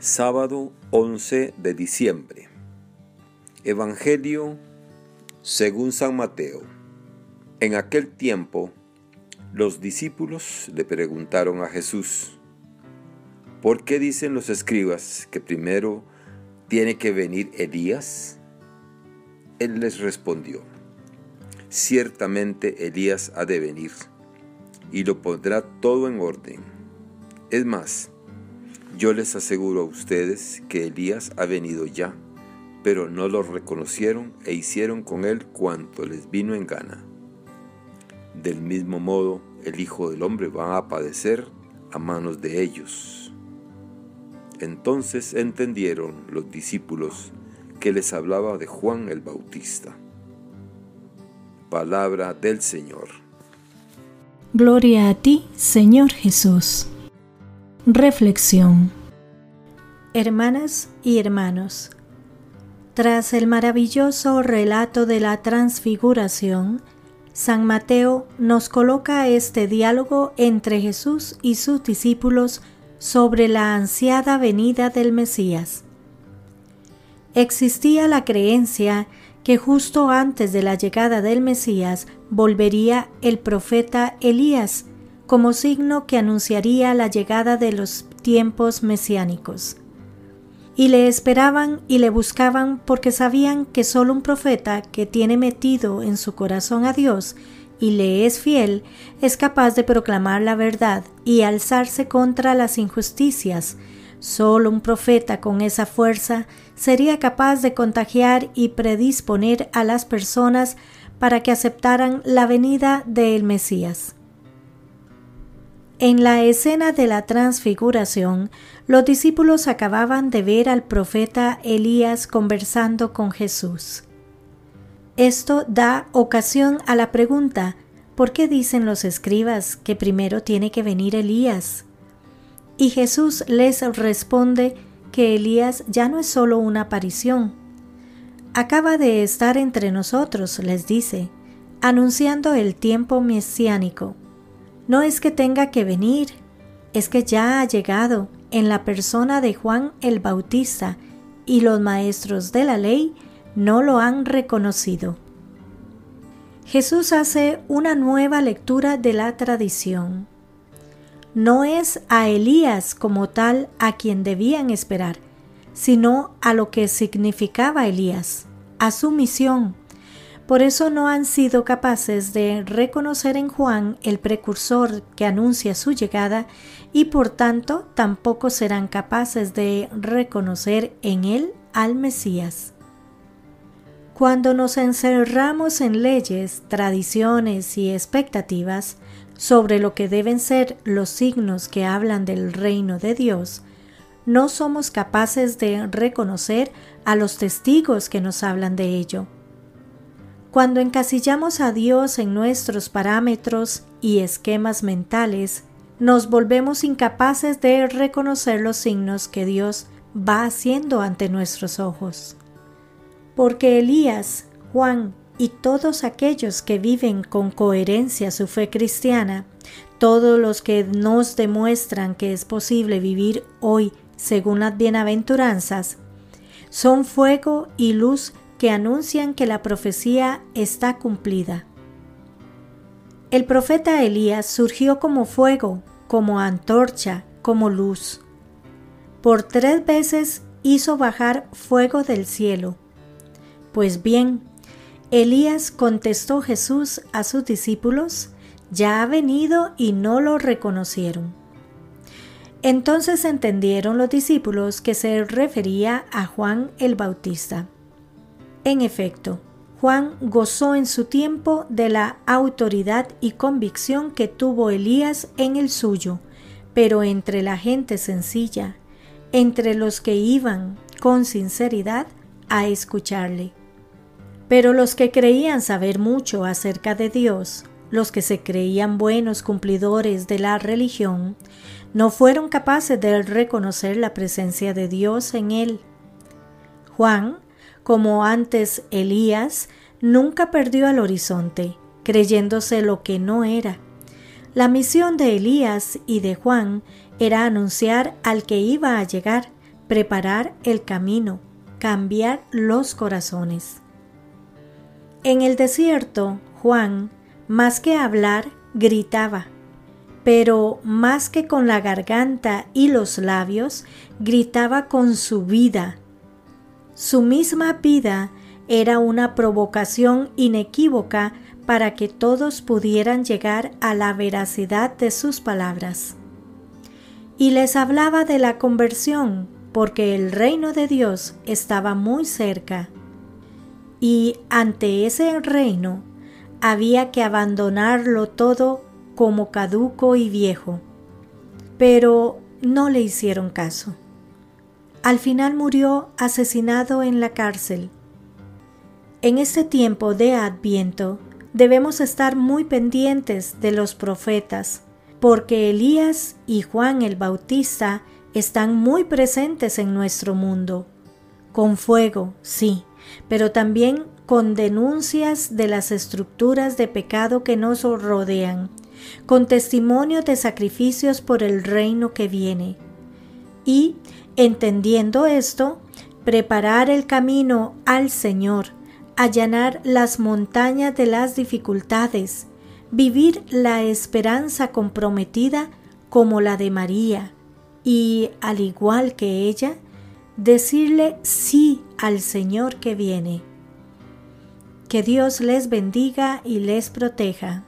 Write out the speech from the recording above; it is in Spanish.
Sábado 11 de diciembre. Evangelio según San Mateo. En aquel tiempo, los discípulos le preguntaron a Jesús, ¿por qué dicen los escribas que primero tiene que venir Elías? Él les respondió, ciertamente Elías ha de venir y lo pondrá todo en orden. Es más, yo les aseguro a ustedes que Elías ha venido ya, pero no lo reconocieron e hicieron con él cuanto les vino en gana. Del mismo modo, el Hijo del Hombre va a padecer a manos de ellos. Entonces entendieron los discípulos que les hablaba de Juan el Bautista. Palabra del Señor. Gloria a ti, Señor Jesús. Reflexión Hermanas y hermanos, tras el maravilloso relato de la transfiguración, San Mateo nos coloca este diálogo entre Jesús y sus discípulos sobre la ansiada venida del Mesías. Existía la creencia que justo antes de la llegada del Mesías volvería el profeta Elías, como signo que anunciaría la llegada de los tiempos mesiánicos. Y le esperaban y le buscaban porque sabían que solo un profeta que tiene metido en su corazón a Dios y le es fiel es capaz de proclamar la verdad y alzarse contra las injusticias. Solo un profeta con esa fuerza sería capaz de contagiar y predisponer a las personas para que aceptaran la venida del Mesías. En la escena de la transfiguración, los discípulos acababan de ver al profeta Elías conversando con Jesús. Esto da ocasión a la pregunta, ¿por qué dicen los escribas que primero tiene que venir Elías? Y Jesús les responde que Elías ya no es solo una aparición. Acaba de estar entre nosotros, les dice, anunciando el tiempo mesiánico no es que tenga que venir, es que ya ha llegado en la persona de Juan el Bautista y los maestros de la ley no lo han reconocido. Jesús hace una nueva lectura de la tradición. No es a Elías como tal a quien debían esperar, sino a lo que significaba Elías, a su misión, por eso no han sido capaces de reconocer en Juan el precursor que anuncia su llegada y por tanto tampoco serán capaces de reconocer en él al Mesías. Cuando nos encerramos en leyes, tradiciones y expectativas sobre lo que deben ser los signos que hablan del reino de Dios, no somos capaces de reconocer a los testigos que nos hablan de ello cuando encasillamos a Dios en nuestros parámetros y esquemas mentales, nos volvemos incapaces de reconocer los signos que Dios va haciendo ante nuestros ojos. Porque Elías, Juan y todos aquellos que viven con coherencia su fe cristiana, todos los que nos demuestran que es posible vivir hoy según las bienaventuranzas, son fuego y luz que anuncian que la profecía está cumplida. El profeta Elías surgió como fuego, como antorcha, como luz. Por tres veces hizo bajar fuego del cielo. Pues bien, Elías contestó Jesús a sus discípulos, ya ha venido y no lo reconocieron. Entonces entendieron los discípulos que se refería a Juan el Bautista. En efecto, Juan gozó en su tiempo de la autoridad y convicción que tuvo Elías en el suyo, pero entre la gente sencilla, entre los que iban con sinceridad a escucharle. Pero los que creían saber mucho acerca de Dios, los que se creían buenos cumplidores de la religión, no fueron capaces de reconocer la presencia de Dios en él. Juan como antes Elías, nunca perdió al horizonte, creyéndose lo que no era. La misión de Elías y de Juan era anunciar al que iba a llegar, preparar el camino, cambiar los corazones. En el desierto, Juan, más que hablar, gritaba, pero más que con la garganta y los labios, gritaba con su vida. Su misma vida era una provocación inequívoca para que todos pudieran llegar a la veracidad de sus palabras. Y les hablaba de la conversión, porque el reino de Dios estaba muy cerca. Y ante ese reino había que abandonarlo todo como caduco y viejo. Pero no le hicieron caso. Al final murió asesinado en la cárcel. En este tiempo de Adviento debemos estar muy pendientes de los profetas, porque Elías y Juan el Bautista están muy presentes en nuestro mundo. Con fuego, sí, pero también con denuncias de las estructuras de pecado que nos rodean, con testimonio de sacrificios por el reino que viene. Y, entendiendo esto, preparar el camino al Señor, allanar las montañas de las dificultades, vivir la esperanza comprometida como la de María, y, al igual que ella, decirle sí al Señor que viene. Que Dios les bendiga y les proteja.